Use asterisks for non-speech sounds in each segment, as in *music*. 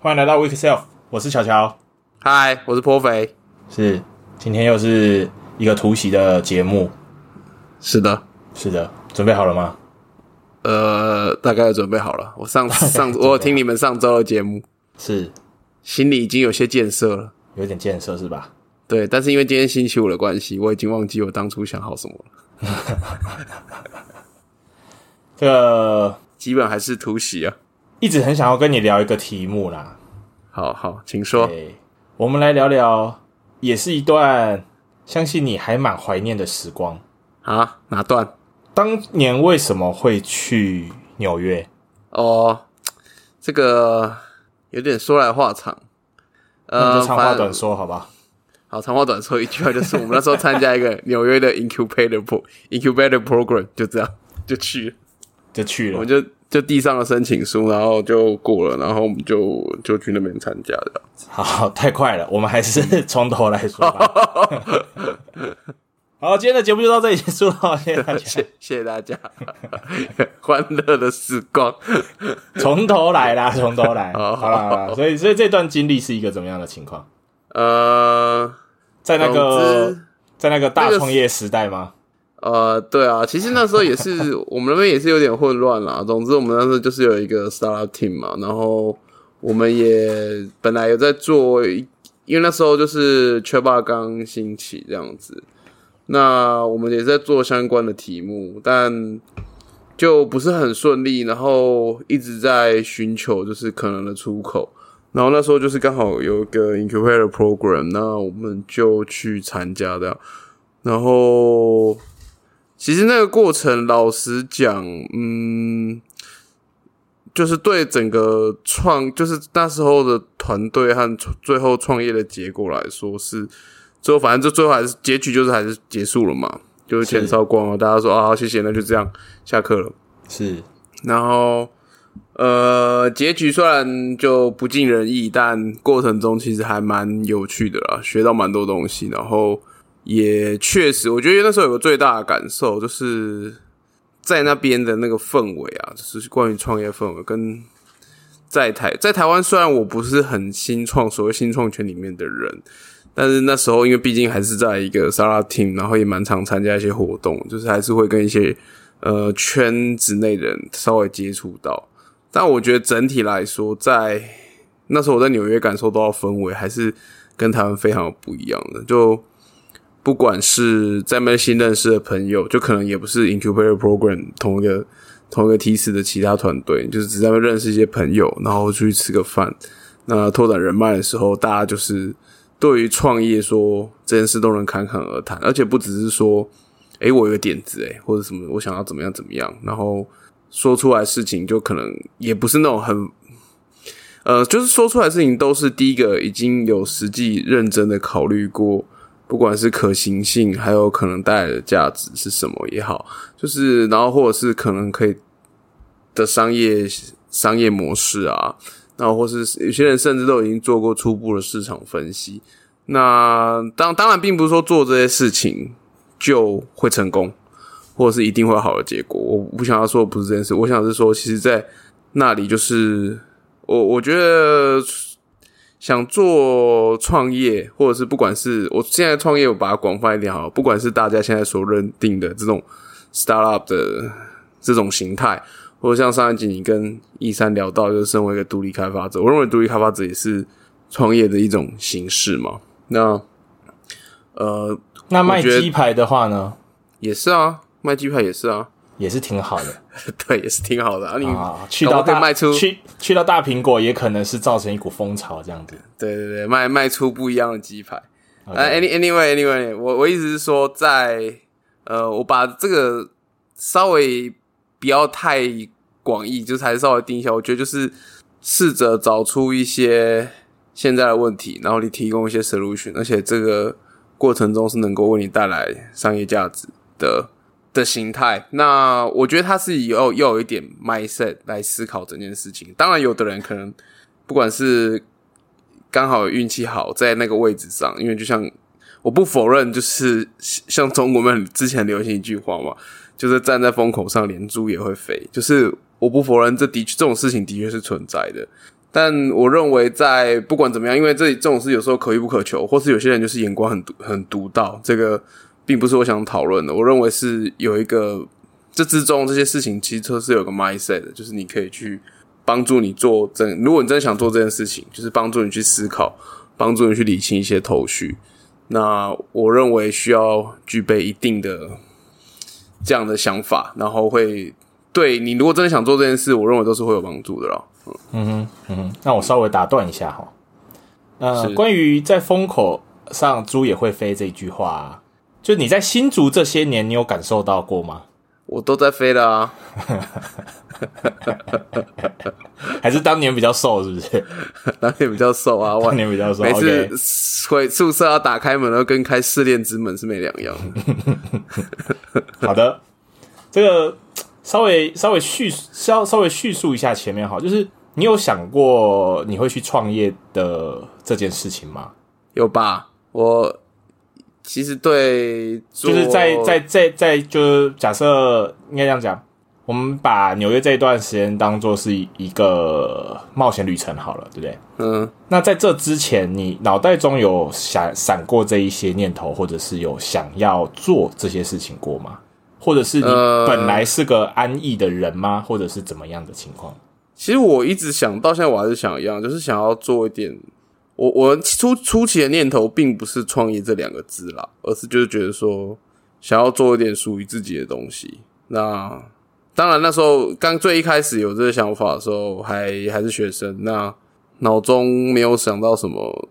欢迎来到 Week Self，我是乔乔，嗨，我是颇肥。是，今天又是一个突袭的节目，是的，是的，准备好了吗？呃，大概准备好了。我上 *laughs* 上我有听你们上周的节目，是，心里已经有些建设了，有点建设是吧？对，但是因为今天星期五的关系，我已经忘记我当初想好什么了。*laughs* *laughs* 这个基本还是突袭啊。一直很想要跟你聊一个题目啦，好好，请说。我们来聊聊，也是一段相信你还蛮怀念的时光。啊，哪段？当年为什么会去纽约？哦，这个有点说来话长。呃长话短说，好吧？好，长话短说，一句话就是，我们那时候参加一个纽约的 incubator pro incubator program，就这样就去了，就去了，我们就就递上了申请书，然后就过了，然后我们就就去那边参加的。*laughs* 好，太快了，我们还是从头来说吧。*laughs* 好，今天的节目就到这里结束了，谢谢大家，谢谢大家，*laughs* 欢乐的时光，从头来啦，从头来，好好了好，所以所以这段经历是一个怎么样的情况？呃，在那总个在那个大创业时代吗？呃，对啊，其实那时候也是我们那边也是有点混乱啦。*laughs* 总之，我们那时候就是有一个 startup team 嘛，然后我们也本来有在做，因为那时候就是 h b a 刚兴起这样子，那我们也在做相关的题目，但就不是很顺利，然后一直在寻求就是可能的出口。然后那时候就是刚好有一个 incubator program，那我们就去参加的。然后其实那个过程，老实讲，嗯，就是对整个创，就是那时候的团队和最后创业的结果来说，是最后反正就最后还是结局就是还是结束了嘛，就是钱烧光了，大家说啊好谢谢，那就这样下课了。是然后呃，结局虽然就不尽人意，但过程中其实还蛮有趣的啦，学到蛮多东西。然后也确实，我觉得那时候有个最大的感受，就是在那边的那个氛围啊，就是关于创业氛围，跟在台在台湾，虽然我不是很新创，所谓新创圈里面的人。但是那时候，因为毕竟还是在一个 startup team，然后也蛮常参加一些活动，就是还是会跟一些呃圈子内的人稍微接触到。但我觉得整体来说，在那时候我在纽约感受到氛围，还是跟台湾非常不一样的。就不管是在那边新认识的朋友，就可能也不是 incubator program 同一个同一个梯次的其他团队，就是只在那认识一些朋友，然后出去吃个饭。那拓展人脉的时候，大家就是对于创业说这件事都能侃侃而谈，而且不只是说，诶、我有个点子，诶，或者什么，我想要怎么样怎么样，然后说出来事情就可能也不是那种很，呃，就是说出来事情都是第一个已经有实际认真的考虑过，不管是可行性，还有可能带来的价值是什么也好，就是然后或者是可能可以的商业商业模式啊，然后或是有些人甚至都已经做过初步的市场分析。那当当然，并不是说做这些事情就会成功，或者是一定会好的结果。我不想要说不是这件事，我想是说，其实，在那里就是我我觉得想做创业，或者是不管是我现在创业，我把它广泛一点好了，不管是大家现在所认定的这种 startup 的这种形态，或者像上一集你跟一三聊到，就是身为一个独立开发者，我认为独立开发者也是创业的一种形式嘛。那呃，那卖鸡排的话呢，也是啊，卖鸡排也是啊，也是挺好的 *laughs* 对，也是挺好的啊。你、啊。去到大卖出去去到大苹果，也可能是造成一股风潮这样子。对对对，卖卖出不一样的鸡排。OK 呃、a n y anyway anyway，我我意思是说在，呃，我把这个稍微不要太广义，就是还是稍微定一下。我觉得就是试着找出一些现在的问题，然后你提供一些 solution，而且这个过程中是能够为你带来商业价值的的形态。那我觉得他是有又有一点 mindset 来思考整件事情。当然，有的人可能不管是刚好运气好在那个位置上，因为就像我不否认，就是像中国们之前流行一句话嘛，就是站在风口上连猪也会飞。就是我不否认这的确这种事情的确是存在的，但我认为，在不管怎么样，因为这这种事有时候可遇不可求，或是有些人就是眼光很独很独到，这个并不是我想讨论的。我认为是有一个这之中这些事情其实都是有个 mindset 的，就是你可以去帮助你做真。如果你真的想做这件事情，就是帮助你去思考，帮助你去理清一些头绪。那我认为需要具备一定的这样的想法，然后会对你如果真的想做这件事，我认为都是会有帮助的啦。嗯哼，嗯哼，那我稍微打断一下哈。呃，是关于在风口上猪也会飞这句话，就你在新竹这些年，你有感受到过吗？我都在飞了啊，*laughs* 还是当年比较瘦，是不是？*laughs* 当年比较瘦啊，我当年比较瘦每次回宿舍要打开门，都跟开试炼之门是没两样。*laughs* 好的，这个稍微稍微叙稍稍微叙述一下前面哈，就是你有想过你会去创业的这件事情吗？有吧？我其实对，就是在在在在，就是假设应该这样讲，我们把纽约这一段时间当做是一个冒险旅程好了，对不对？嗯，那在这之前，你脑袋中有闪闪过这一些念头，或者是有想要做这些事情过吗？或者是你呃本来是个安逸的人吗？或者是怎么样的情况？其实我一直想到现在，我还是想一样，就是想要做一点。我我初初期的念头并不是创业这两个字啦，而是就是觉得说想要做一点属于自己的东西。那当然那时候刚最一开始有这个想法的时候，还还是学生，那脑中没有想到什么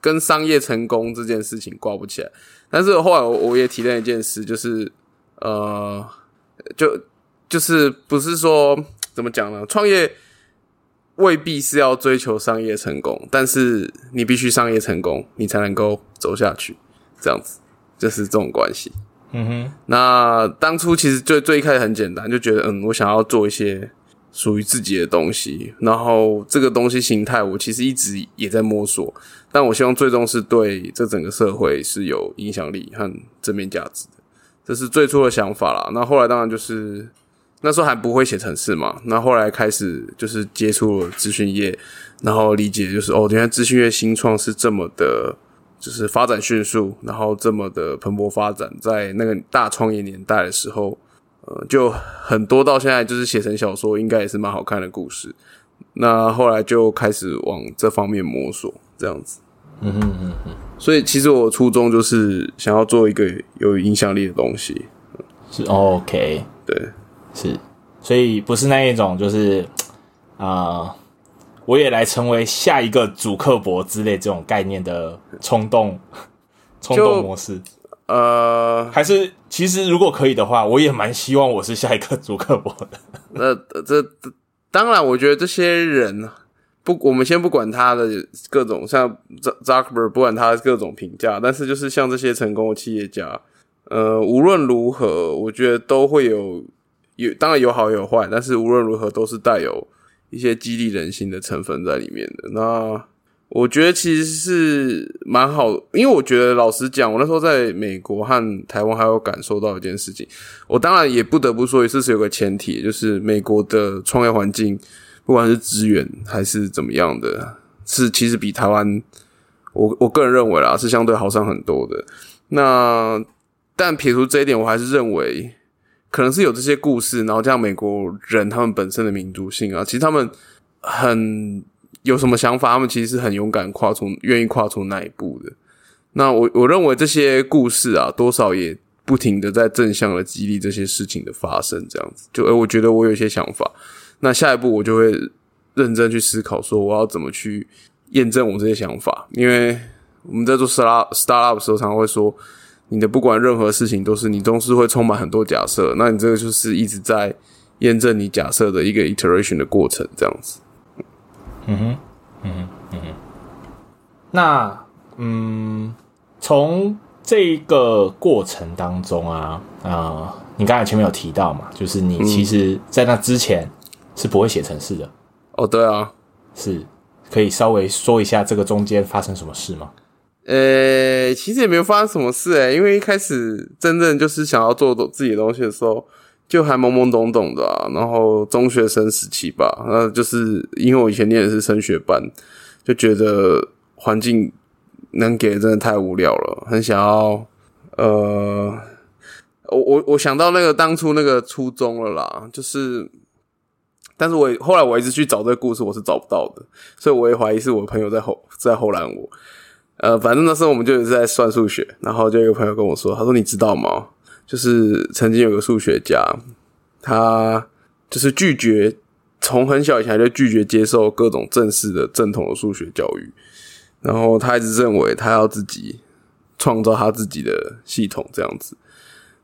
跟商业成功这件事情挂不起来。但是后来我我也体验一件事，就是呃，就就是不是说怎么讲呢？创业未必是要追求商业成功，但是你必须商业成功，你才能够走下去。这样子就是这种关系。嗯哼，那当初其实最最一开始很简单，就觉得嗯，我想要做一些属于自己的东西，然后这个东西形态我其实一直也在摸索，但我希望最终是对这整个社会是有影响力和正面价值的，这是最初的想法啦。那后来当然就是那时候还不会写程式嘛，那后来开始就是接触了资讯业，然后理解就是哦，原来资讯业新创是这么的。就是发展迅速，然后这么的蓬勃发展，在那个大创业年代的时候，呃，就很多到现在就是写成小说，应该也是蛮好看的故事。那后来就开始往这方面摸索，这样子。嗯哼嗯嗯，所以其实我初衷就是想要做一个有影响力的东西。是 OK，对，是，所以不是那一种就是啊、呃我也来成为下一个主克伯之类这种概念的冲动冲动模式，呃，还是其实如果可以的话，我也蛮希望我是下一个主克伯的。那这这当然，我觉得这些人不，我们先不管他的各种像 Zuckerberg，不管他各种评价，但是就是像这些成功的企业家，呃，无论如何，我觉得都会有有，当然有好有坏，但是无论如何都是带有一些激励人心的成分在里面的。那我觉得其实是蛮好，因为我觉得老实讲，我那时候在美国和台湾还有感受到一件事情。我当然也不得不说，这是有个前提，就是美国的创业环境，不管是资源还是怎么样的，是其实比台湾，我我个人认为啦，是相对好上很多的。那但撇除这一点，我还是认为可能是有这些故事，然后加上美国人他们本身的民族性啊，其实他们很有什么想法，他们其实是很勇敢跨出，愿意跨出那一步的。那我我认为这些故事啊，多少也不停的在正向的激励这些事情的发生，这样子。就而我觉得我有一些想法，那下一步我就会认真去思考，说我要怎么去验证我这些想法。因为我们在做 start startup 的时候，常常会说，你的不管任何事情都是你总是会充满很多假设，那你这个就是一直在验证你假设的一个 iteration 的过程，这样子。嗯哼，嗯哼，嗯哼。那嗯，从这个过程当中啊，呃，你刚才前面有提到嘛，就是你其实在那之前是不会写程式的，哦，对啊，是可以稍微说一下这个中间发生什么事吗？呃，其实也没有发生什么事诶、因为一开始真正就是想要做自己的东西的时候，就还懵懵懂懂的啊。然后中学生时期吧，那就是因为我以前念的是升学班，就觉得环境能给真的太无聊了，很想要呃，我我我想到那个当初那个初中了啦，就是。但是我后来我一直去找这个故事，我是找不到的，所以我也怀疑是我朋友在后在后拦我。呃，反正那时候我们就是在算数学，然后就有一个朋友跟我说，他说你知道吗？就是曾经有个数学家，他就是拒绝从很小以前就拒绝接受各种正式的正统的数学教育，然后他一直认为他要自己创造他自己的系统这样子。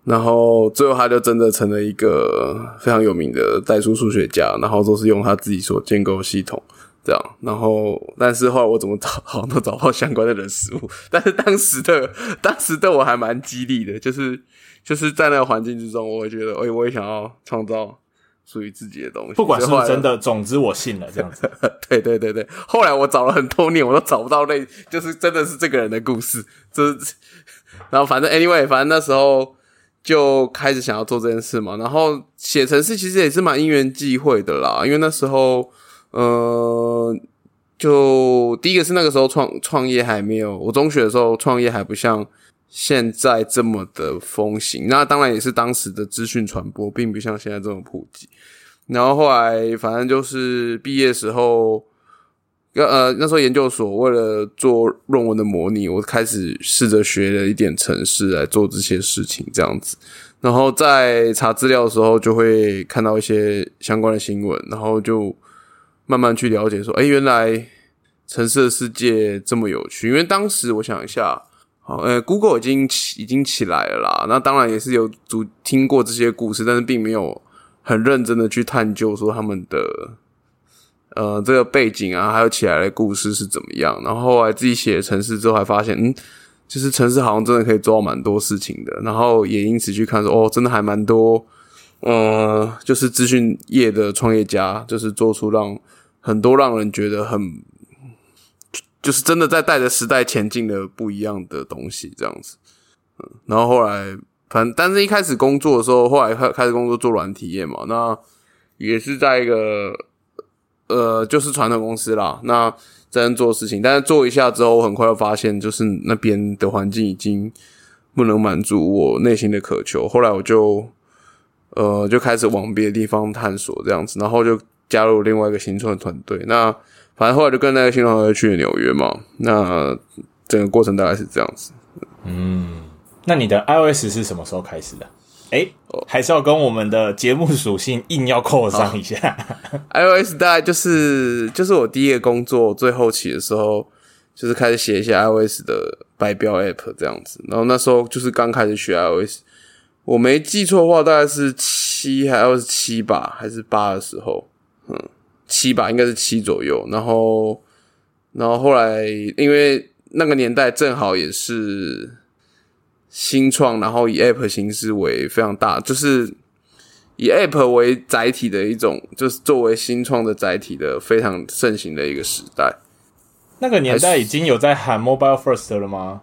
然后最后他就真的成了一个非常有名的代数数学家，然后都是用他自己所建构系统这样。然后但是后来我怎么找好像都找不到相关的人事物。*laughs* 但是当时的当时的我还蛮激励的，就是就是在那个环境之中，我会觉得，哎，我也想要创造属于自己的东西。不管是不是真的，总之我信了这样子。*laughs* 对对对对。后来我找了很多年，我都找不到那，就是真的是这个人的故事。这然后反正 anyway，反正那时候。就开始想要做这件事嘛，然后写程式其实也是蛮因缘际会的啦，因为那时候，呃，就第一个是那个时候创创业还没有，我中学的时候创业还不像现在这么的风行，那当然也是当时的资讯传播并不像现在这么普及，然后后来反正就是毕业时候。呃，那时候研究所为了做论文的模拟，我开始试着学了一点程式来做这些事情，这样子。然后在查资料的时候，就会看到一些相关的新闻，然后就慢慢去了解说，哎，原来城市的世界这么有趣。因为当时我想一下，好，呃，Google 已经起已经起来了啦。那当然也是有主听过这些故事，但是并没有很认真的去探究说他们的。呃，这个背景啊，还有起来的故事是怎么样？然后后来自己写城市之后，还发现，嗯，就是城市好像真的可以做到蛮多事情的。然后也因此去看说，哦，真的还蛮多，呃，就是资讯业的创业家，就是做出让很多让人觉得很，就是真的在带着时代前进的不一样的东西，这样子。嗯，然后后来，反正但是一开始工作的时候，后来开开始工作做软体业嘛，那也是在一个。呃，就是传统公司啦，那在那做事情，但是做一下之后，我很快就发现，就是那边的环境已经不能满足我内心的渴求。后来我就呃，就开始往别的地方探索，这样子，然后就加入另外一个新创的团队。那反正后来就跟那个新创团队去了纽约嘛。那整个过程大概是这样子。嗯，那你的 iOS 是什么时候开始的？哎，还是要跟我们的节目属性硬要扣上一下。iOS 大概就是就是我第一个工作最后期的时候，就是开始写一些 iOS 的白标 App 这样子。然后那时候就是刚开始学 iOS，我没记错的话，大概是七还是七吧，还是八的时候，嗯，七吧，应该是七左右。然后，然后后来因为那个年代正好也是。新创，然后以 App 形式为非常大，就是以 App 为载体的一种，就是作为新创的载体的非常盛行的一个时代。那个年代已经有在喊 Mobile First 了吗？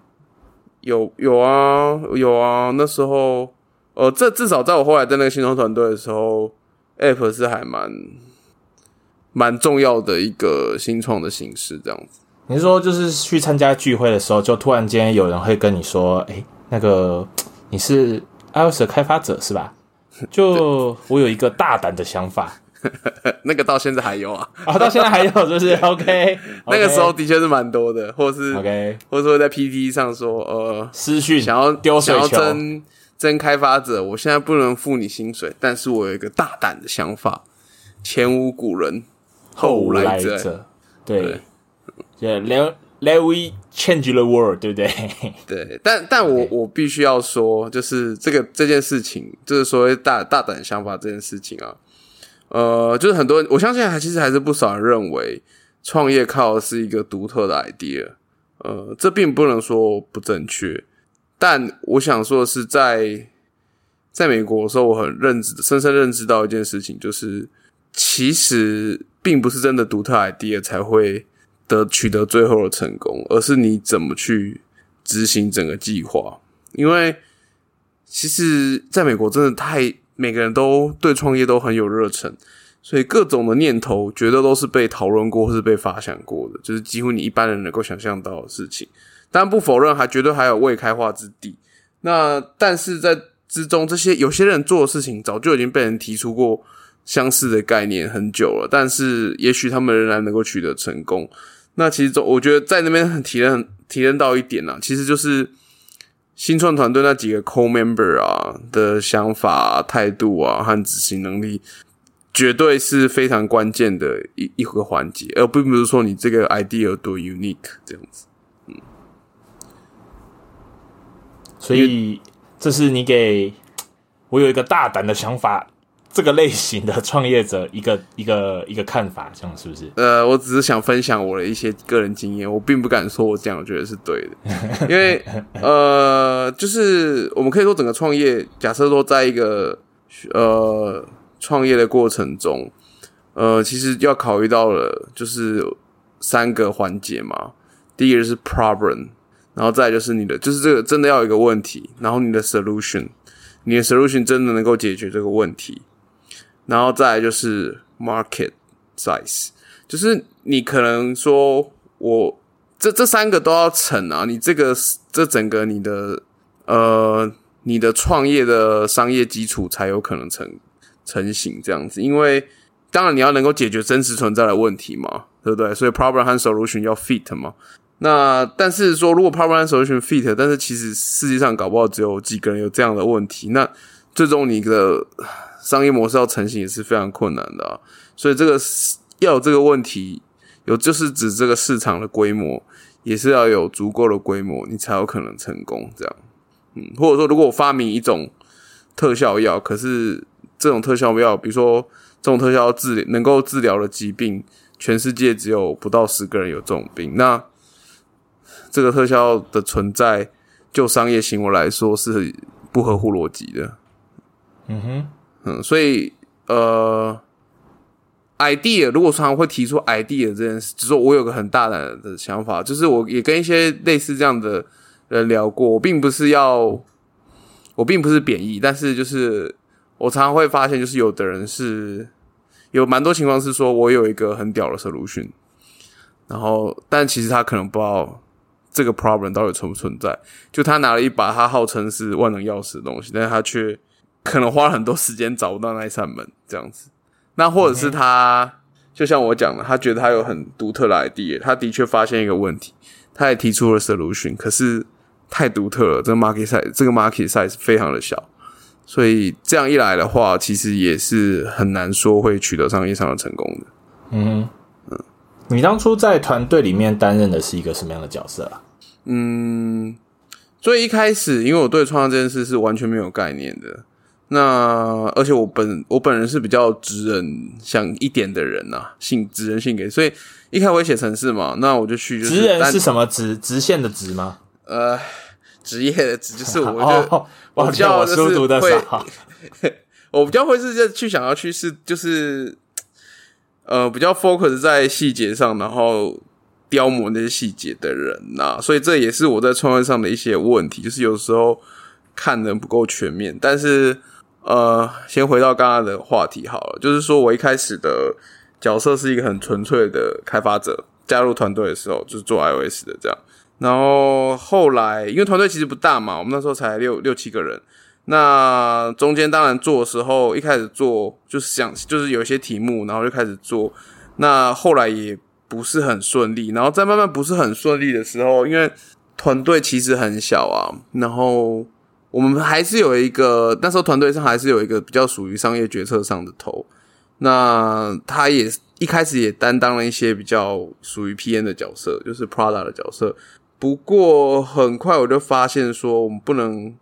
有有啊有啊，那时候，呃，这至少在我后来在那个新创团队的时候，App 是还蛮蛮重要的一个新创的形式，这样子。你是说，就是去参加聚会的时候，就突然间有人会跟你说，哎？那个 *tsk* 你是 iOS 的开发者是吧？*laughs* 就我有一个大胆的想法，*laughs* 那个到现在还有啊，啊，到现在还有，就是 *laughs* OK。那个时候的确是蛮多的，或是 OK，或者说在 PPT 上说，呃，私讯想要丢想要争争开发者，我现在不能付你薪水，但是我有一个大胆的想法，前无古人后无来者，对，就连。Let we change the world，对不对？*laughs* 对，但但我我必须要说，就是这个这件事情，就是所谓大大胆想法这件事情啊，呃，就是很多人，我相信还其实还是不少人认为创业靠的是一个独特的 idea，呃，这并不能说不正确，但我想说的是，在在美国的时候，我很认知深深认知到一件事情，就是其实并不是真的独特 idea 才会。得取得最后的成功，而是你怎么去执行整个计划。因为其实在美国真的太每个人都对创业都很有热忱，所以各种的念头绝对都是被讨论过或是被发想过的，就是几乎你一般人能够想象到的事情。但不否认，还绝对还有未开化之地。那但是在之中，这些有些人做的事情，早就已经被人提出过相似的概念很久了，但是也许他们仍然能够取得成功。那其实，我觉得在那边很体验体验到一点呢，其实就是新创团队那几个 co member 啊的想法、态度啊和执行能力，绝对是非常关键的一一个环节，而并不是说你这个 idea 多 unique 这样子。嗯所以，这是你给我有一个大胆的想法，这个类型的创业者一个一个一个看法，这样是不是？呃，我只是想分享我的一些个人经验，我并不敢说我这样我觉得是对的，因为呃，就是我们可以说整个创业，假设说在一个呃创业的过程中，呃，其实要考虑到了就是三个环节嘛，第一个是 problem。然后再就是你的，就是这个真的要有一个问题，然后你的 solution，你的 solution 真的能够解决这个问题，然后再就是 market size，就是你可能说我这这三个都要成啊，你这个这整个你的呃你的创业的商业基础才有可能成成型这样子，因为当然你要能够解决真实存在的问题嘛，对不对？所以 problem 和 solution 要 fit 嘛。那但是说，如果 problem solution fit，但是其实世界上搞不好只有几个人有这样的问题，那最终你的商业模式要成型也是非常困难的啊。所以这个要有这个问题，有就是指这个市场的规模，也是要有足够的规模，你才有可能成功。这样，嗯，或者说，如果我发明一种特效药，可是这种特效药，比如说这种特效治能够治疗的疾病，全世界只有不到十个人有这种病，那这个特效的存在，就商业行为来说是不合乎逻辑的。嗯哼，嗯，所以呃，idea 如果常常会提出 idea 这件事，只是我有个很大胆的想法，就是我也跟一些类似这样的人聊过，我并不是要，我并不是贬义，但是就是我常常会发现，就是有的人是有蛮多情况是说我有一个很屌的 solution，然后但其实他可能不知道。这个 problem 到底存不存在？就他拿了一把他号称是万能钥匙的东西，但是他却可能花了很多时间找不到那一扇门，这样子。那或者是他，就像我讲的，他觉得他有很独特的 idea，他的确发现一个问题，他也提出了 solution，可是太独特了，这个 market size 这个 market size 非常的小，所以这样一来的话，其实也是很难说会取得商业上的成功的。嗯嗯，你当初在团队里面担任的是一个什么样的角色啊？嗯，所以一开始，因为我对创造这件事是完全没有概念的。那而且我本我本人是比较直人想一点的人呐，性直人性格，所以一开始我写城市嘛，那我就去。直人是什么直直线的直吗？呃，职业的职就是我就 *laughs* 我比较就是会，*laughs* 我比较会是去想要去是就是呃比较 focus 在细节上，然后。雕磨那些细节的人呐，所以这也是我在创业上的一些问题，就是有时候看的不够全面。但是，呃，先回到刚刚的话题好了，就是说我一开始的角色是一个很纯粹的开发者，加入团队的时候就是做 iOS 的这样。然后后来，因为团队其实不大嘛，我们那时候才六六七个人。那中间当然做的时候，一开始做就是想就是有一些题目，然后就开始做。那后来也。不是很顺利，然后在慢慢不是很顺利的时候，因为团队其实很小啊，然后我们还是有一个那时候团队上还是有一个比较属于商业决策上的头，那他也一开始也担当了一些比较属于 PM 的角色，就是 Prada 的角色。不过很快我就发现说，我们不能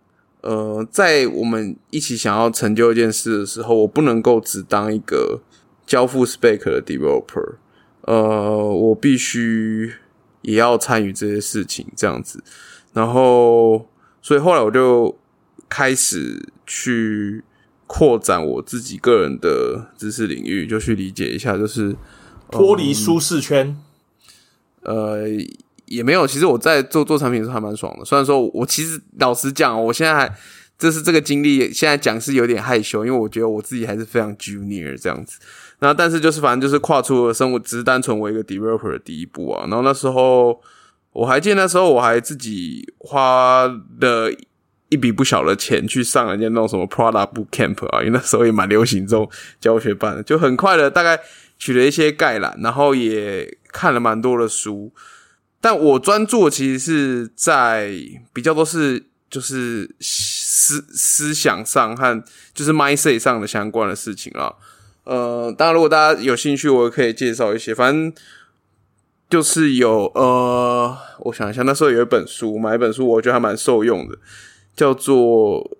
呃，在我们一起想要成就一件事的时候，我不能够只当一个交付 spec 的 developer。呃，我必须也要参与这些事情，这样子。然后，所以后来我就开始去扩展我自己个人的知识领域，就去理解一下，就是脱离舒适圈。呃，也没有，其实我在做做产品的时候还蛮爽的。虽然说我其实老实讲，我现在还。这是这个经历，现在讲是有点害羞，因为我觉得我自己还是非常 junior 这样子。然后，但是就是反正就是跨出了生活，只是单纯为一个 developer 的第一步啊。然后那时候我还记得那时候我还自己花了一笔不小的钱去上人家那种什么 Prada Boot Camp 啊，因为那时候也蛮流行这种教学班的，就很快的大概取了一些概览，然后也看了蛮多的书。但我专注其实是在比较多是就是思思想上和就是 mindset 上的相关的事情啊。呃，当然，如果大家有兴趣，我也可以介绍一些。反正就是有呃，我想一下，那时候有一本书，买一本书，我觉得还蛮受用的，叫做……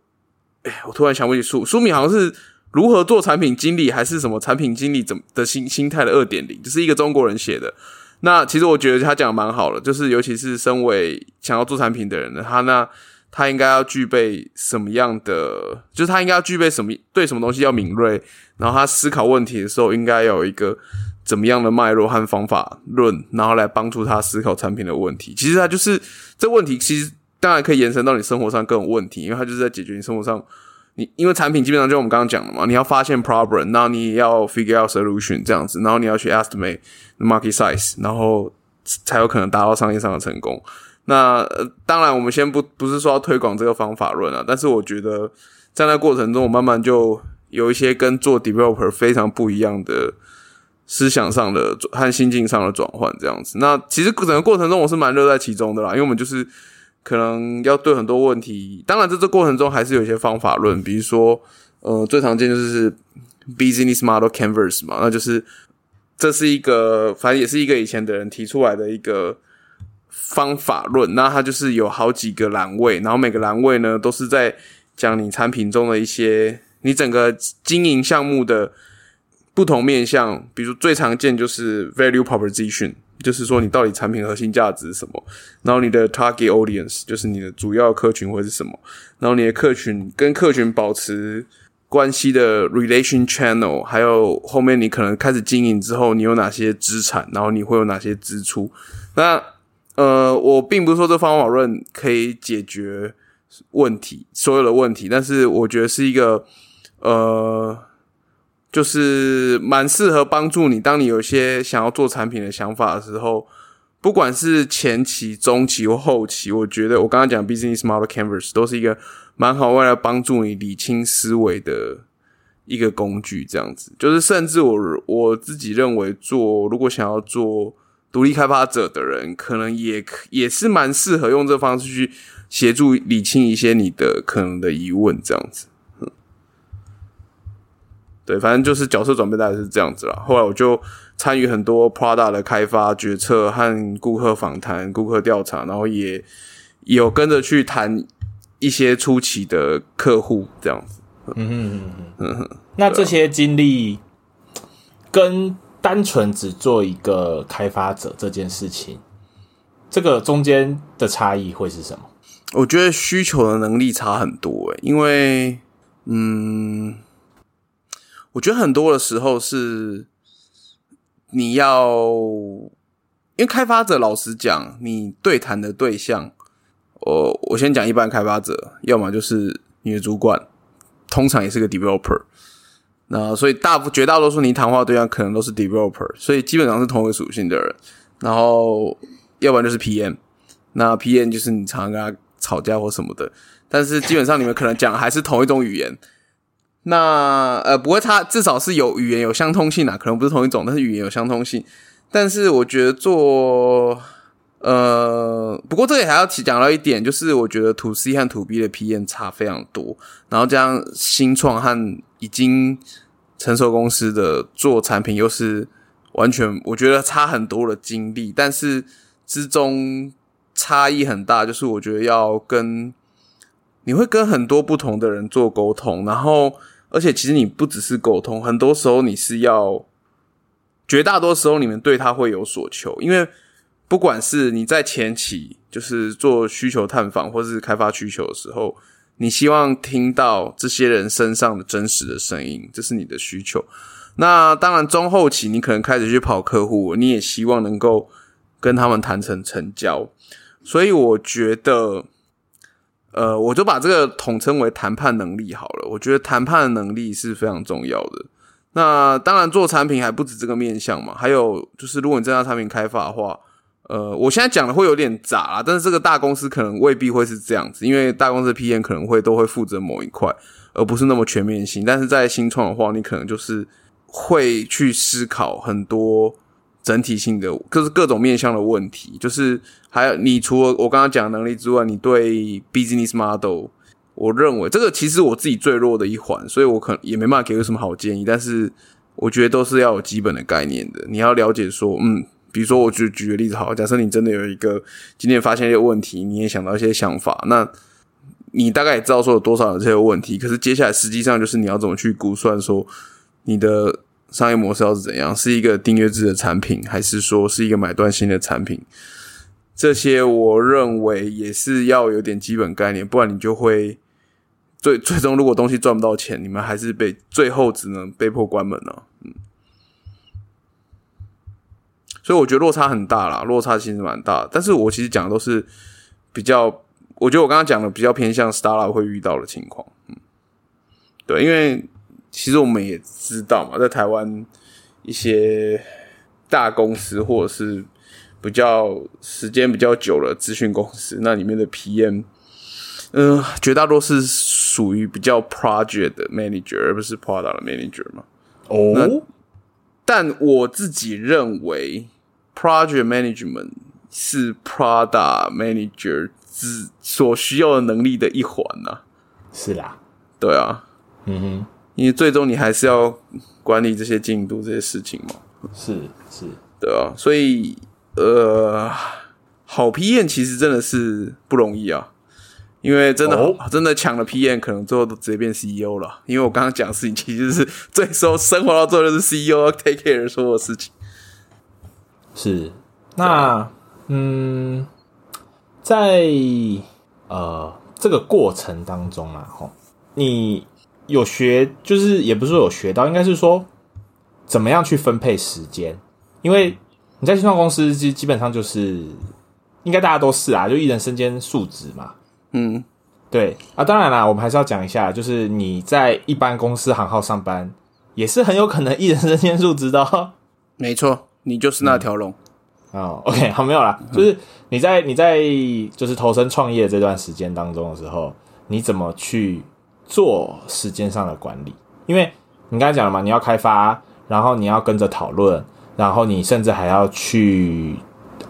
哎，我突然想不起书，书名好像是如何做产品经理，还是什么产品经理怎的心心态的二点零，就是一个中国人写的。那其实我觉得他讲的蛮好的，就是尤其是身为想要做产品的人呢，他那。他应该要具备什么样的？就是他应该要具备什么？对什么东西要敏锐？然后他思考问题的时候，应该有一个怎么样的脉络和方法论，然后来帮助他思考产品的问题。其实他就是这问题，其实当然可以延伸到你生活上各种问题，因为它就是在解决你生活上你因为产品基本上就我们刚刚讲的嘛，你要发现 problem，然后你要 figure out solution 这样子，然后你要去 estimate market size，然后才有可能达到商业上的成功。那当然，我们先不不是说要推广这个方法论啊，但是我觉得在那过程中，我慢慢就有一些跟做 developer 非常不一样的思想上的和心境上的转换，这样子。那其实整个过程中，我是蛮乐在其中的啦，因为我们就是可能要对很多问题，当然在这过程中还是有一些方法论，比如说，呃，最常见就是 business model canvas 嘛，那就是这是一个，反正也是一个以前的人提出来的一个。方法论，那它就是有好几个栏位，然后每个栏位呢都是在讲你产品中的一些，你整个经营项目的不同面向。比如最常见就是 value proposition，就是说你到底产品核心价值是什么，然后你的 target audience 就是你的主要客群会是什么，然后你的客群跟客群保持关系的 relation channel，还有后面你可能开始经营之后，你有哪些资产，然后你会有哪些支出，那。呃，我并不是说这方法论可以解决问题，所有的问题，但是我觉得是一个呃，就是蛮适合帮助你，当你有些想要做产品的想法的时候，不管是前期、中期或后期，我觉得我刚刚讲 business model canvas 都是一个蛮好为了帮助你理清思维的一个工具。这样子，就是甚至我我自己认为，做如果想要做。独立开发者的人可能也也是蛮适合用这方式去协助理清一些你的可能的疑问，这样子。对，反正就是角色转变大概是这样子啦。后来我就参与很多 Prada 的开发决策和顾客访谈、顾客调查，然后也有跟着去谈一些初期的客户，这样子。嗯哼嗯哼，那这些经历跟。单纯只做一个开发者这件事情，这个中间的差异会是什么？我觉得需求的能力差很多诶，因为，嗯，我觉得很多的时候是你要，因为开发者老实讲，你对谈的对象，我我先讲一般开发者，要么就是你的主管，通常也是个 developer。那所以大绝大多数你谈话对象可能都是 developer，所以基本上是同一个属性的人。然后要不然就是 PM，那 PM 就是你常常跟他吵架或什么的。但是基本上你们可能讲还是同一种语言。那呃不会差，至少是有语言有相通性啊，可能不是同一种，但是语言有相通性。但是我觉得做呃，不过这里还要提讲到一点，就是我觉得 To C 和 To B 的 PM 差非常多。然后这样新创和已经成熟公司的做产品又是完全，我觉得差很多的经历，但是之中差异很大，就是我觉得要跟你会跟很多不同的人做沟通，然后而且其实你不只是沟通，很多时候你是要绝大多时候你们对他会有所求，因为不管是你在前期就是做需求探访或是开发需求的时候。你希望听到这些人身上的真实的声音，这是你的需求。那当然，中后期你可能开始去跑客户，你也希望能够跟他们谈成成交。所以我觉得，呃，我就把这个统称为谈判能力好了。我觉得谈判能力是非常重要的。那当然，做产品还不止这个面向嘛，还有就是，如果你真要产品开发的话，呃，我现在讲的会有点杂，但是这个大公司可能未必会是这样子，因为大公司的 PM 可能会都会负责某一块，而不是那么全面性。但是在新创的话，你可能就是会去思考很多整体性的，就是各种面向的问题，就是还有你除了我刚刚讲的能力之外，你对 business model。我认为这个其实我自己最弱的一环，所以我可能也没办法给个什么好建议。但是我觉得都是要有基本的概念的。你要了解说，嗯，比如说我举举个例子，好，假设你真的有一个今天发现一些问题，你也想到一些想法，那你大概也知道说有多少有这些问题。可是接下来实际上就是你要怎么去估算说你的商业模式要是怎样，是一个订阅制的产品，还是说是一个买断性的产品？这些我认为也是要有点基本概念，不然你就会。最最终，如果东西赚不到钱，你们还是被最后只能被迫关门了。嗯，所以我觉得落差很大啦，落差其实蛮大。但是我其实讲的都是比较，我觉得我刚刚讲的比较偏向 startup 会遇到的情况。嗯，对，因为其实我们也知道嘛，在台湾一些大公司或者是比较时间比较久了资讯公司，那里面的 PM。嗯，绝大多数是属于比较 project 的 manager，而不是 product manager 嘛。哦，但我自己认为 project management 是 product manager 之所需要的能力的一环呐。是啦，对啊，嗯哼，因为最终你还是要管理这些进度这些事情嘛。是是，对啊，所以呃，好批验其实真的是不容易啊。因为真的真的抢了批验可能最后都直接变 CEO 了。因为我刚刚讲的事情，其实是最后生活到最后就是 CEO take care 所有事情。是，那嗯，在呃这个过程当中啊，吼，你有学，就是也不是说有学到，应该是说怎么样去分配时间。因为你在新创公司，基基本上就是应该大家都是啊，就一人身兼数职嘛。嗯，对啊，当然啦，我们还是要讲一下，就是你在一般公司行号上班，也是很有可能一人身兼数职的。没错，你就是那条龙。哦，OK，好，没有啦，就是你在你在就是投身创业这段时间当中的时候，你怎么去做时间上的管理？因为你刚才讲了嘛，你要开发，然后你要跟着讨论，然后你甚至还要去。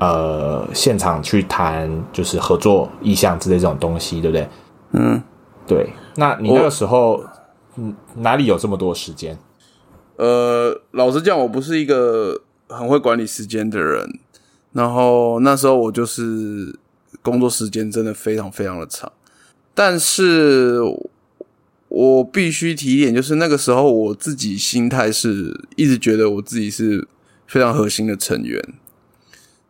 呃，现场去谈就是合作意向之类这种东西，对不对？嗯，对。那你那个时候，嗯，哪里有这么多时间？呃，老实讲，我不是一个很会管理时间的人。然后那时候我就是工作时间真的非常非常的长。但是我必须提一点，就是那个时候我自己心态是一直觉得我自己是非常核心的成员。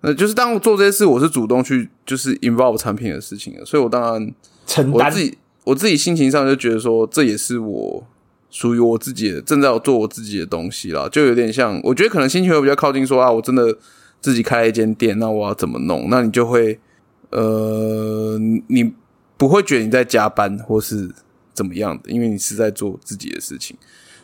那就是当我做这些事，我是主动去就是 involve 产品的事情的，所以我当然承担自己，我自己心情上就觉得说，这也是我属于我自己的，正在做我自己的东西啦，就有点像，我觉得可能心情会比较靠近说啊，我真的自己开了一间店，那我要怎么弄？那你就会呃，你不会觉得你在加班或是怎么样的，因为你是在做自己的事情。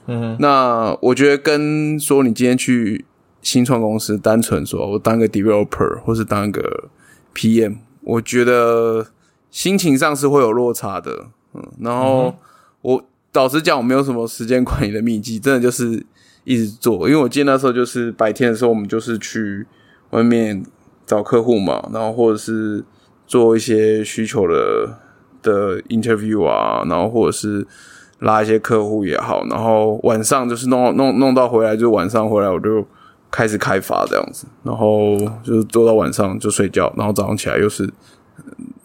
嗯，那我觉得跟说你今天去。新创公司单纯说，我当个 developer 或是当个 PM，我觉得心情上是会有落差的。嗯，然后我老实讲，我没有什么时间管理的秘籍，真的就是一直做。因为我记得那时候就是白天的时候，我们就是去外面找客户嘛，然后或者是做一些需求的的 interview 啊，然后或者是拉一些客户也好，然后晚上就是弄弄弄到回来，就晚上回来我就。开始开发这样子，然后就是做到晚上就睡觉，然后早上起来又是，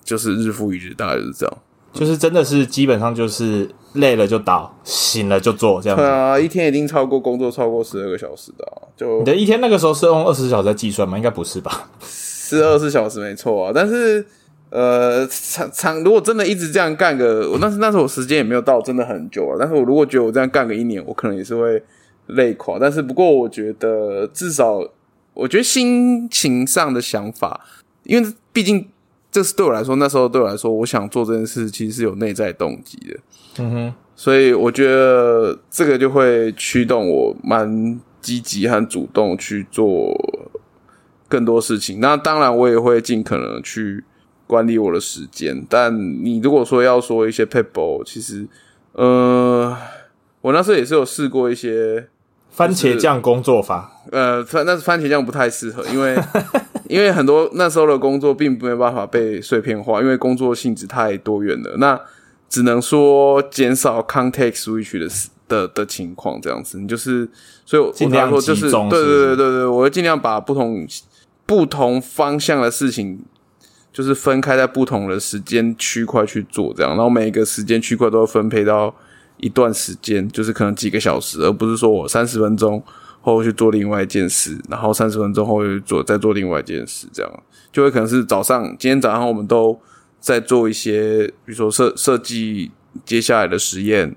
就是日复一日，大概就是这样。就是真的是基本上就是累了就倒，醒了就做这样。对啊，一天一定超过工作超过十二个小时的。就你的一天那个时候是用二十四小时在计算吗？应该不是吧？是二十四小时没错啊，但是呃，长长如果真的一直这样干个，我那是那时候我时间也没有到真的很久啊。但是我如果觉得我这样干个一年，我可能也是会。累垮，但是不过，我觉得至少，我觉得心情上的想法，因为毕竟这是对我来说，那时候对我来说，我想做这件事，其实是有内在动机的。嗯哼，所以我觉得这个就会驱动我蛮积极和主动去做更多事情。那当然，我也会尽可能去管理我的时间。但你如果说要说一些 people，其实，呃，我那时候也是有试过一些番茄酱工作法。呃，番那是番茄酱不太适合，因为 *laughs* 因为很多那时候的工作并没有办法被碎片化，因为工作性质太多元了。那只能说减少 context switch 的的的情况，这样子，你就是所以我尽量说就是对对对对对，我会尽量把不同不同方向的事情。就是分开在不同的时间区块去做，这样，然后每一个时间区块都会分配到一段时间，就是可能几个小时，而不是说我三十分钟后去做另外一件事，然后三十分钟后又做再做另外一件事，这样。就会可能是早上今天早上我们都在做一些，比如说设设计接下来的实验，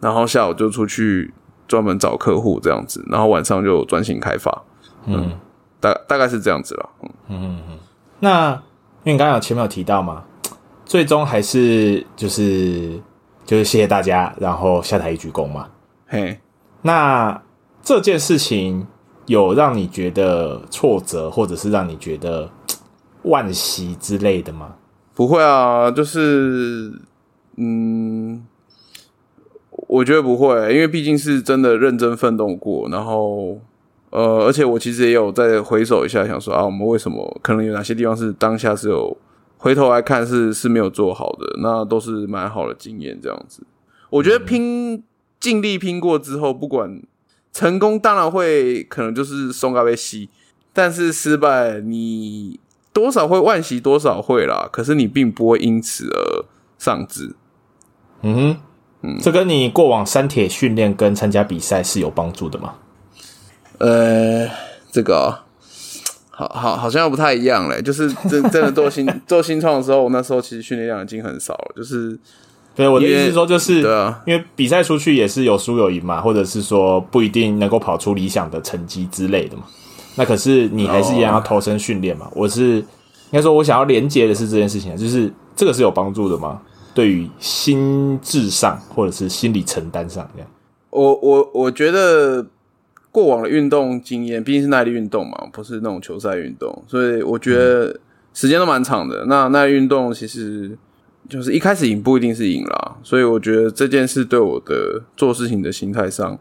然后下午就出去专门找客户这样子，然后晚上就专心开发，嗯，大大概是这样子了，嗯嗯嗯。那因为你刚刚有前面有提到嘛，最终还是就是就是谢谢大家，然后下台一鞠躬嘛。嘿，那这件事情有让你觉得挫折，或者是让你觉得惋惜之类的吗？不会啊，就是嗯，我觉得不会，因为毕竟是真的认真奋斗过，然后呃，而且我其实也有再回首一下，想说啊，我们为什么可能有哪些地方是当下是有回头来看是是没有做好的，那都是蛮好的经验，这样子。我觉得拼尽力拼过之后，不管成功，当然会可能就是松咖啡吸，但是失败你多少会惋惜，多少会啦。可是你并不会因此而丧志。嗯哼，嗯，这跟你过往山铁训练跟参加比赛是有帮助的吗？呃，这个哦、好好好像又不太一样嘞。就是真真的做新 *laughs* 做新创的时候，我那时候其实训练量已经很少了。就是对，我的意思是说，就是对啊，因为比赛出去也是有输有赢嘛，或者是说不一定能够跑出理想的成绩之类的嘛。那可是你还是一样要投身训练嘛。我是应该说，我想要连接的是这件事情，就是这个是有帮助的吗？对于心智上或者是心理承担上这样。我我我觉得过往的运动经验毕竟是耐力运动嘛，不是那种球赛运动，所以我觉得时间都蛮长的。那耐力运动其实就是一开始赢不一定是赢啦，所以我觉得这件事对我的做事情的心态上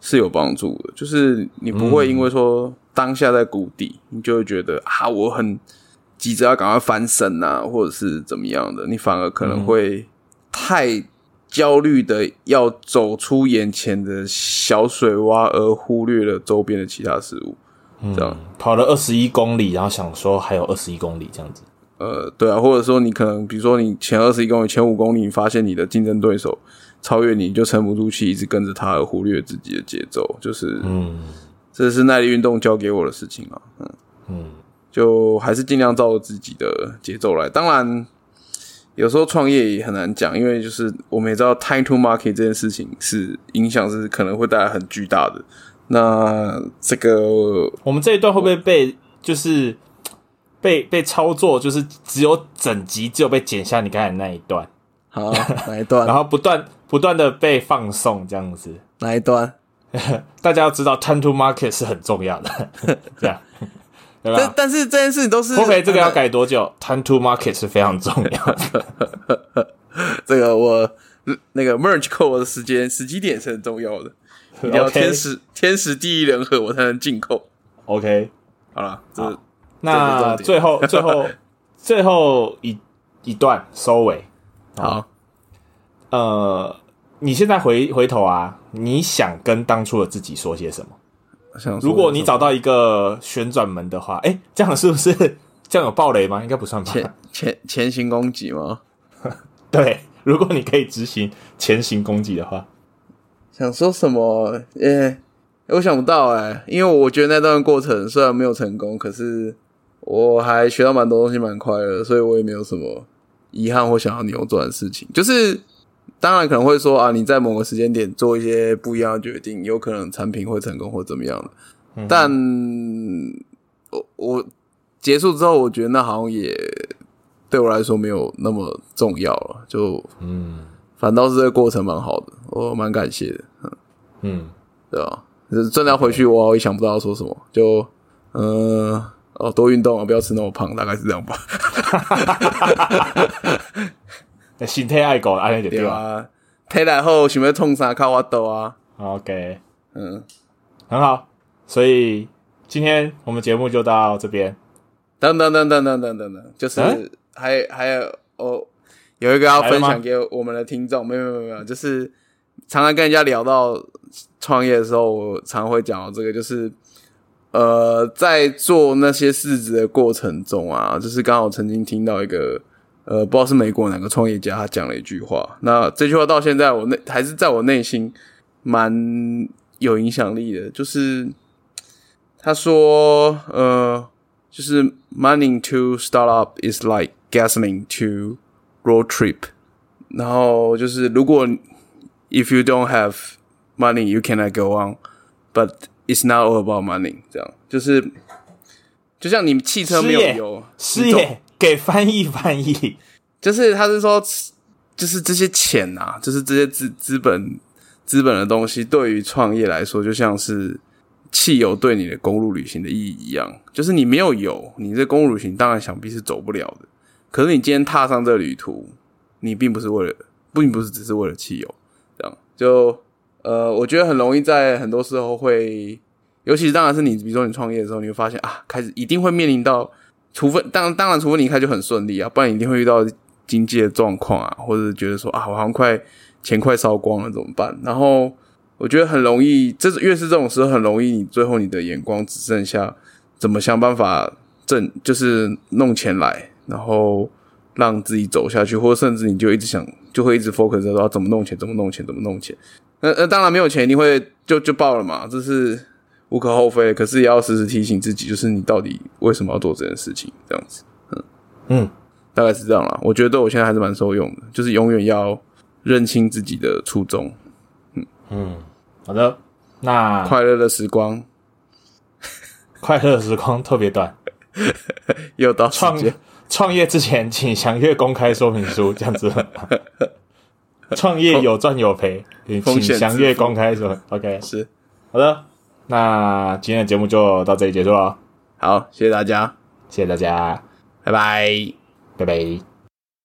是有帮助的。就是你不会因为说当下在谷底，你就会觉得啊我很急着要赶快翻身啊，或者是怎么样的，你反而可能会太焦虑的要走出眼前的小水洼，而忽略了周边的其他事物。这样，跑了二十一公里，然后想说还有二十一公里这样子。呃，对啊，或者说你可能，比如说你前二十一公里、前五公里，你发现你的竞争对手超越你，你就沉不住气，一直跟着他而忽略自己的节奏，就是，嗯这是耐力运动教给我的事情啊。嗯，嗯，就还是尽量照着自己的节奏来。当然，有时候创业也很难讲，因为就是我们也知道 time to market 这件事情是影响是可能会带来很巨大的。那这个我们这一段会不会被就是 *tsk* 被被操作，就是只有整集只有被剪下你刚才那一段，好哪一段 *laughs* 然后不断不断的被放送这样子。哪一段？*laughs* 大家要知道，time to market 是很重要的，*laughs* 这样对吧？但但是这件事情都是 OK，这个要改多久？time to market 是非常重要的。*laughs* 这个我那个 merge code 的时间时机点是很重要的，一定要天时天时地利人和，我才能进扣。OK，好了，这那最后最后 *laughs* 最后一一段收尾，好。呃，你现在回回头啊，你想跟当初的自己说些什么？想如果你找到一个旋转门的话，哎、这样是不是 *laughs* 这样有暴雷吗？应该不算吧。前前前行攻击吗？*laughs* 对，如果你可以执行前行攻击的话，想说什么？诶、我想不到哎、因为我觉得那段过程虽然没有成功，可是我还学到蛮多东西，蛮快乐，所以我也没有什么遗憾或想要扭转的事情。就是当然可能会说啊，你在某个时间点做一些不一样的决定，有可能产品会成功或怎么样的。但我我结束之后，我觉得那好像也对我来说没有那么重要了，就嗯。反倒是这个过程蛮好的，我蛮感谢的，嗯，嗯，对吧？真的要回去，我也想不到要说什么，就呃哦，多运动啊，不要吃那么胖，大概是这样吧，*laughs* 那心态爱狗，安尼就对。对了。啊，体来后想要创啥靠我斗啊，OK，嗯，很好。所以今天我们节目就到这边。等等等等等等等。等，就是嗯？还还有哦，有一个要分享给我们的听众，没有没有没有，就是常常跟人家聊到创业的时候，我常会讲到这个，就是呃，在做那些事子的过程中啊，就是刚好曾经听到一个呃，不知道是美国哪个创业家，他讲了一句话，那这句话到现在我内还是在我内心蛮有影响力的，就是他说呃。就是 money to startup is like gasoline to road trip。然后就是如果 if you don't have money, you cannot go on, but it's not all about money。这样就是就像你汽车没有油，师你懂爷给翻译翻译。就是他是说，就是这些钱啊，就是这些资资本资本的东西，对于创业来说，就像是汽油对你的公路旅行的意义一样，就是你没有油，你这公路旅行当然想必是走不了的。可是你今天踏上这旅途，你并不是为了，并不是只是为了汽油，这样就呃，我觉得很容易在很多时候会，尤其是当然是你，比如说你创业的时候，你会发现啊，开始一定会面临到，除非当当然，除非你开就很顺利啊，不然一定会遇到经济的状况啊，或者觉得说啊，我好像快钱快烧光了怎么办？然后我觉得很容易，这越是这种时候，很容易你最后你的眼光只剩下怎么想办法挣，就是弄钱来，然后让自己走下去，或者甚至你就一直想，就会一直 focus 在说怎么弄钱，怎么弄钱，怎么弄钱。那那当然没有钱，一定会就就爆了嘛，这是无可厚非。可是也要时时提醒自己，就是你到底为什么要做这件事情，这样子。嗯嗯，大概是这样啦。我觉得对我现在还是蛮受用的，就是永远要认清自己的初衷。嗯嗯好的。那快乐的时光 *laughs* 快乐的时光特别短，又到时创间，创业之前请详阅公开说明书，这样子。*laughs* 创业有赚有赔，请风险详阅自负公开说。OK，是好的，那今天的节目就到这里结束了，好，谢谢大家，谢谢大家，拜拜。拜拜。